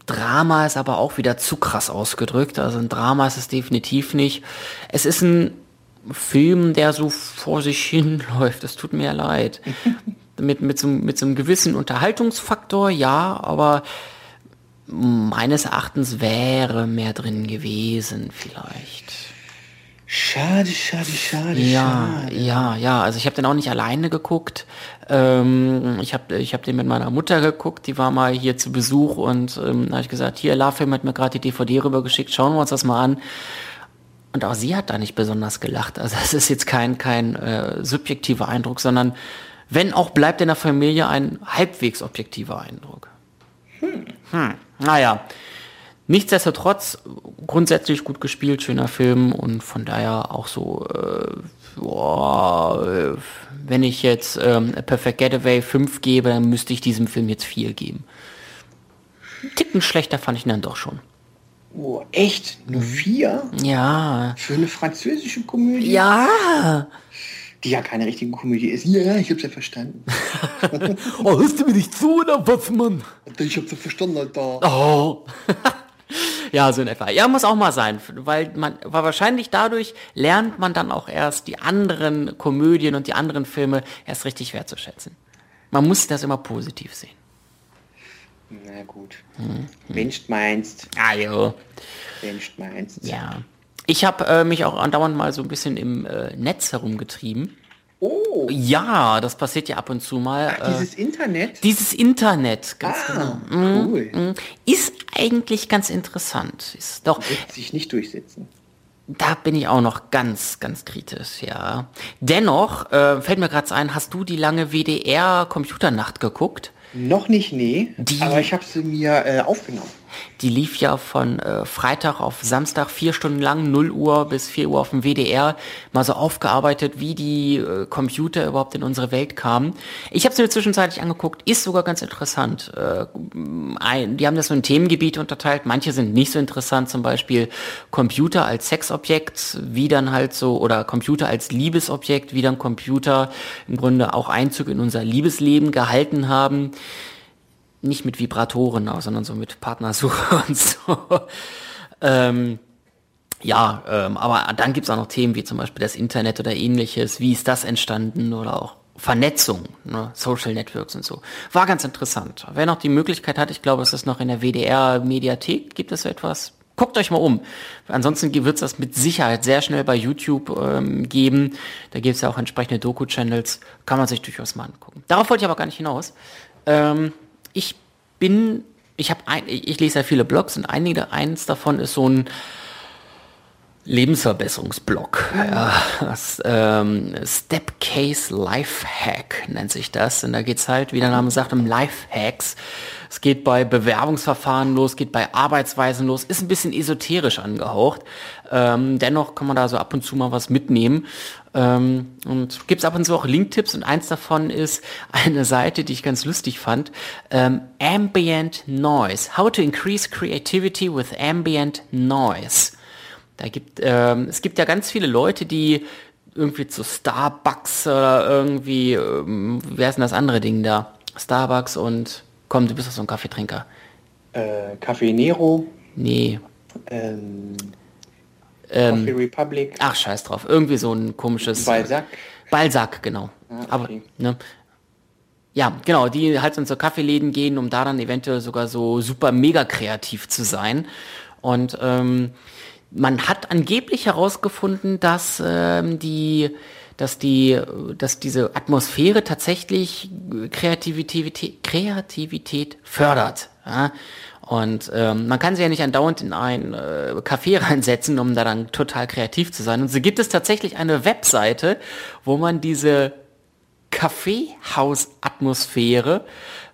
Speaker 2: Drama ist aber auch wieder zu krass ausgedrückt. Also ein Drama ist es definitiv nicht. Es ist ein Film, der so vor sich hinläuft. Es tut mir leid. mit, mit, so, mit so einem gewissen Unterhaltungsfaktor, ja, aber meines Erachtens wäre mehr drin gewesen vielleicht.
Speaker 1: Schade, schade, schade,
Speaker 2: ja,
Speaker 1: schade.
Speaker 2: Ja, ja, also ich habe den auch nicht alleine geguckt. Ähm, ich habe ich hab den mit meiner Mutter geguckt, die war mal hier zu Besuch und ähm, habe ich gesagt, hier, Love hat mir gerade die DVD rübergeschickt, schauen wir uns das mal an. Und auch sie hat da nicht besonders gelacht. Also es ist jetzt kein, kein äh, subjektiver Eindruck, sondern wenn auch bleibt in der Familie ein halbwegs objektiver Eindruck. Hm. Hm. Naja, Nichtsdestotrotz grundsätzlich gut gespielt, schöner Film und von daher auch so, äh, boah, wenn ich jetzt ähm, Perfect Getaway 5 gebe, dann müsste ich diesem Film jetzt 4 geben. Ticken schlechter fand ich ihn dann doch schon.
Speaker 1: Oh, echt? Nur 4?
Speaker 2: Ja.
Speaker 1: Für eine französische Komödie?
Speaker 2: Ja.
Speaker 1: Die ja keine richtige Komödie ist. Ja, ich hab's ja verstanden.
Speaker 2: oh, hörst du mir nicht zu oder was, Mann?
Speaker 1: Ich hab's ja verstanden, Alter.
Speaker 2: Oh. ja, so in etwa. Ja, muss auch mal sein, weil man, weil wahrscheinlich dadurch lernt man dann auch erst die anderen Komödien und die anderen Filme erst richtig wertzuschätzen. Man muss das immer positiv sehen.
Speaker 1: Na gut. Hm. Wünscht meinst.
Speaker 2: Ah, jo.
Speaker 1: Wünscht meinst.
Speaker 2: Ja. Ich habe äh, mich auch andauernd mal so ein bisschen im äh, Netz herumgetrieben
Speaker 1: Oh.
Speaker 2: Ja, das passiert ja ab und zu mal.
Speaker 1: Ach, dieses äh, Internet?
Speaker 2: Dieses Internet,
Speaker 1: ganz ah, genau. Cool.
Speaker 2: Mm, mm. Ist eigentlich ganz interessant. Ist doch.
Speaker 1: Wird sich nicht durchsetzen.
Speaker 2: Da bin ich auch noch ganz, ganz kritisch, ja. Dennoch, äh, fällt mir gerade ein, hast du die lange WDR-Computernacht geguckt?
Speaker 1: Noch nicht, nee. Die, aber ich habe sie mir äh, aufgenommen.
Speaker 2: Die lief ja von äh, Freitag auf Samstag vier Stunden lang, 0 Uhr bis 4 Uhr auf dem WDR, mal so aufgearbeitet, wie die äh, Computer überhaupt in unsere Welt kamen. Ich habe es mir zwischenzeitlich angeguckt, ist sogar ganz interessant. Äh, ein, die haben das so in Themengebiete unterteilt, manche sind nicht so interessant, zum Beispiel Computer als Sexobjekt, wie dann halt so, oder Computer als Liebesobjekt, wie dann Computer im Grunde auch Einzug in unser Liebesleben gehalten haben nicht mit Vibratoren, sondern so mit Partnersuche und so. ähm, ja, ähm, aber dann gibt's auch noch Themen wie zum Beispiel das Internet oder ähnliches. Wie ist das entstanden oder auch Vernetzung, ne? Social Networks und so. War ganz interessant. Wer noch die Möglichkeit hat, ich glaube, es ist noch in der WDR-Mediathek, gibt es so etwas. Guckt euch mal um. Ansonsten wird es das mit Sicherheit sehr schnell bei YouTube ähm, geben. Da gibt es ja auch entsprechende Doku-Channels. Kann man sich durchaus mal angucken. Darauf wollte ich aber gar nicht hinaus. Ähm, ich bin, ich habe, ich lese ja viele Blogs und einige, eins davon ist so ein Lebensverbesserungsblog. Ja, das, ähm, Step Case Lifehack nennt sich das. Und da geht's halt, wie der Name sagt, um Lifehacks. Es geht bei Bewerbungsverfahren los, geht bei Arbeitsweisen los, ist ein bisschen esoterisch angehaucht. Ähm, dennoch kann man da so ab und zu mal was mitnehmen. Ähm, und gibt es ab und zu auch Linktipps und eins davon ist eine Seite, die ich ganz lustig fand. Ähm, Ambient Noise. How to increase creativity with ambient noise. Da gibt, ähm, es gibt ja ganz viele Leute, die irgendwie zu Starbucks oder irgendwie, ähm, wer ist denn das andere Ding da? Starbucks und, komm, du bist doch so ein Kaffeetrinker.
Speaker 1: Äh, Kaffee Nero.
Speaker 2: Nee.
Speaker 1: Ähm,
Speaker 2: Ähm,
Speaker 1: Coffee Republic,
Speaker 2: ach, scheiß drauf. Irgendwie so ein komisches...
Speaker 1: Balzac.
Speaker 2: Balzac, genau.
Speaker 1: Ah, okay.
Speaker 2: Aber, ne? Ja, genau, die halt in so Kaffeeläden gehen, um da dann eventuell sogar so super mega kreativ zu sein. Und ähm, man hat angeblich herausgefunden, dass ähm, die dass die, dass diese Atmosphäre tatsächlich Kreativität, Kreativität fördert. Ja? Und ähm, man kann sie ja nicht andauernd in ein äh, Café reinsetzen, um da dann total kreativ zu sein. Und so gibt es tatsächlich eine Webseite, wo man diese Kaffeehaus-Atmosphäre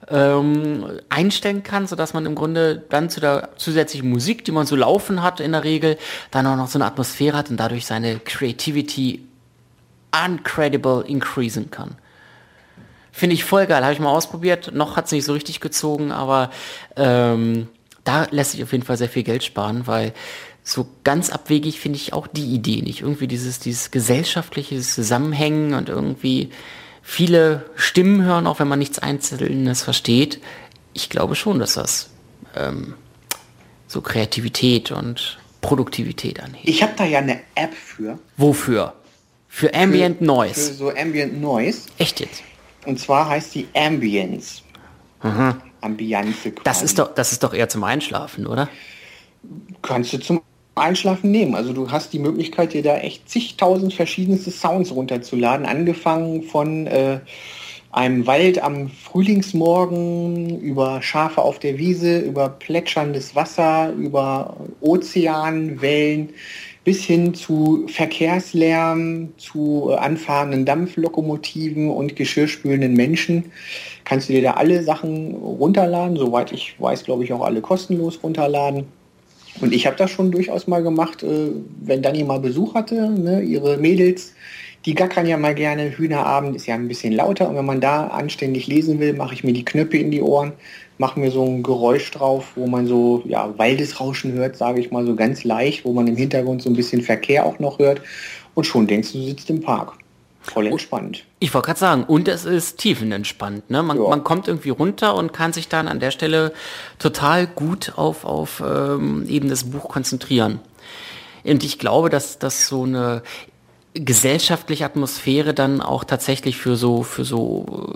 Speaker 2: ähm, einstellen kann, sodass man im Grunde dann zu der zusätzlichen Musik, die man so laufen hat in der Regel, dann auch noch so eine Atmosphäre hat und dadurch seine Creativity uncredible increasen kann. Finde ich voll geil, habe ich mal ausprobiert. Noch hat es nicht so richtig gezogen, aber ähm, da lässt sich auf jeden Fall sehr viel Geld sparen, weil so ganz abwegig finde ich auch die Idee nicht. Irgendwie dieses, dieses gesellschaftliche Zusammenhängen und irgendwie viele Stimmen hören, auch wenn man nichts Einzelnes versteht. Ich glaube schon, dass das ähm, so Kreativität und Produktivität anhebt.
Speaker 1: Ich habe da ja eine App für.
Speaker 2: Wofür? Für Ambient
Speaker 1: für,
Speaker 2: Noise.
Speaker 1: Für so Ambient Noise.
Speaker 2: Echt jetzt?
Speaker 1: Und zwar heißt die Ambience. Ambiance quasi.
Speaker 2: Das ist doch, das ist doch eher zum Einschlafen, oder?
Speaker 1: Kannst du zum Einschlafen nehmen. Also du hast die Möglichkeit, dir da echt zigtausend verschiedenste Sounds runterzuladen, angefangen von äh, einem Wald am Frühlingsmorgen, über Schafe auf der Wiese, über plätscherndes Wasser, über Ozeanwellen, bis hin zu Verkehrslärm, zu äh, anfahrenden Dampflokomotiven und geschirrspülenden Menschen. Kannst du dir da alle Sachen runterladen, soweit ich weiß, glaube ich auch alle kostenlos runterladen. Und ich habe das schon durchaus mal gemacht, äh, wenn Dani mal Besuch hatte, ne, ihre Mädels, die gackern ja mal gerne, Hühnerabend ist ja ein bisschen lauter und wenn man da anständig lesen will, mache ich mir die Knöpfe in die Ohren, mache mir so ein Geräusch drauf, wo man so ja, Waldesrauschen hört, sage ich mal so ganz leicht, wo man im Hintergrund so ein bisschen Verkehr auch noch hört und schon denkst du, du sitzt im Park. Voll entspannt.
Speaker 2: Ich wollte gerade sagen, und es ist tiefenentspannt. Ne? Man,
Speaker 1: Ja.
Speaker 2: man kommt irgendwie runter und kann sich dann an der Stelle total gut auf, auf ähm, eben das Buch konzentrieren. Und ich glaube, dass das so eine gesellschaftliche Atmosphäre dann auch tatsächlich für so für so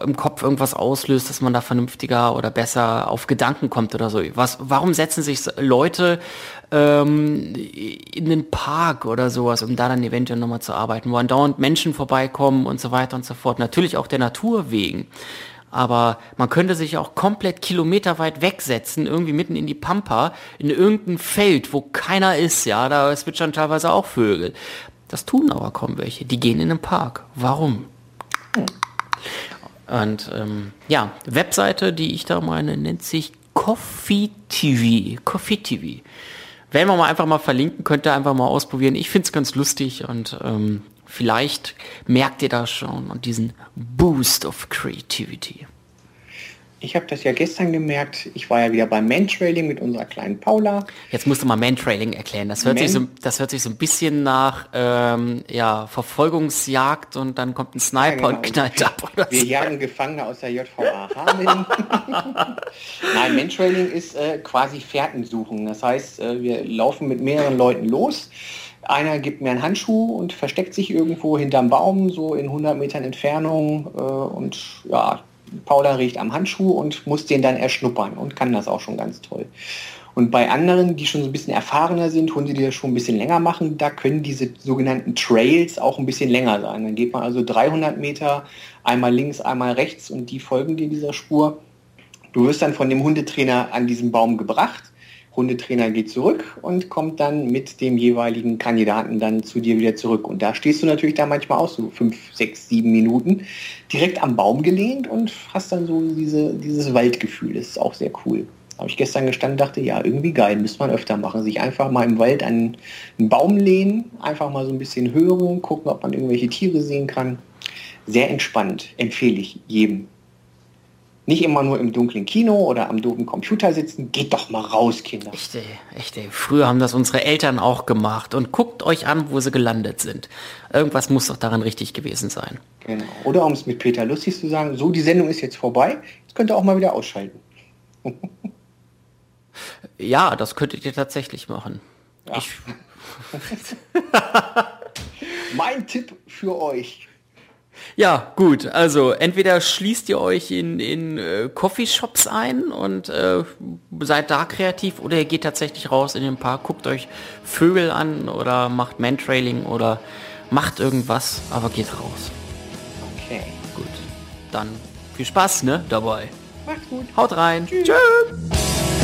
Speaker 2: äh, im Kopf irgendwas auslöst, dass man da vernünftiger oder besser auf Gedanken kommt oder so. Was, warum setzen sich Leute ähm, in den Park oder sowas, um da dann eventuell nochmal zu arbeiten, wo andauernd Menschen vorbeikommen und so weiter und so fort. Natürlich auch der Natur wegen. Aber man könnte sich auch komplett kilometerweit wegsetzen, irgendwie mitten in die Pampa, in irgendein Feld, wo keiner ist, ja, da zwitschern teilweise auch Vögel. Das tun aber kaum welche. Die gehen in den Park. Warum? Und ähm, ja, Webseite, die ich da meine, nennt sich Coffee TV. Coffee TV. Werden wir mal einfach mal verlinken, könnt ihr einfach mal ausprobieren. Ich finde es ganz lustig und ähm, vielleicht merkt ihr da schon und diesen Boost of Creativity.
Speaker 1: Ich habe das ja gestern gemerkt, ich war ja wieder beim Mantrailing mit unserer kleinen Paula.
Speaker 2: Jetzt musst du mal Mantrailing erklären. Das hört, sich so,
Speaker 1: Man-
Speaker 2: das hört sich so ein bisschen nach ähm, ja, Verfolgungsjagd und dann kommt ein Sniper
Speaker 1: Ja,
Speaker 2: und knallt ab.
Speaker 1: Wir
Speaker 2: so.
Speaker 1: jagen Gefangene aus der JVA Hameln. Nein, Mantrailing ist äh, quasi Fährten suchen. Das heißt, äh, wir laufen mit mehreren Leuten los. Einer gibt mir einen Handschuh und versteckt sich irgendwo hinterm Baum, so in 100 Metern Entfernung. Äh, und ja, Paula riecht am Handschuh und muss den dann erschnuppern und kann das auch schon ganz toll. Und bei anderen, die schon so ein bisschen erfahrener sind, Hunde, die das schon ein bisschen länger machen, da können diese sogenannten Trails auch ein bisschen länger sein. Dann geht man also 300 Meter, einmal links, einmal rechts und die folgen dir dieser Spur. Du wirst dann von dem Hundetrainer an diesen Baum gebracht. Hundetrainer geht zurück und kommt dann mit dem jeweiligen Kandidaten dann zu dir wieder zurück. Und da stehst du natürlich da manchmal auch so fünf, sechs, sieben Minuten direkt am Baum gelehnt und hast dann so diese, dieses Waldgefühl. Das ist auch sehr cool. Habe ich gestern gestanden, dachte, ja, irgendwie geil, müsste man öfter machen. Sich einfach mal im Wald an einen Baum lehnen, einfach mal so ein bisschen hören, gucken, ob man irgendwelche Tiere sehen kann. Sehr entspannt, empfehle ich jedem. Nicht immer nur im dunklen Kino oder am doofen Computer sitzen. Geht doch mal raus, Kinder.
Speaker 2: Echt, ey, echt, ey. Früher haben das unsere Eltern auch gemacht. Und guckt euch an, wo sie gelandet sind. Irgendwas muss doch daran richtig gewesen sein.
Speaker 1: Genau. Oder um es mit Peter lustig zu sagen, so, die Sendung ist jetzt vorbei. Jetzt könnt ihr auch mal wieder ausschalten.
Speaker 2: Ja, das könntet ihr tatsächlich machen.
Speaker 1: Ja.
Speaker 2: Ich
Speaker 1: mein Tipp für euch.
Speaker 2: Ja, gut. Also entweder schließt ihr euch in, in äh, Coffeeshops ein und äh, seid da kreativ oder ihr geht tatsächlich raus in den Park, guckt euch Vögel an oder macht Mantrailing oder macht irgendwas, aber geht raus.
Speaker 1: Okay.
Speaker 2: Gut. Dann viel Spaß, ne, dabei.
Speaker 3: Macht's gut.
Speaker 2: Haut rein. Tschüss.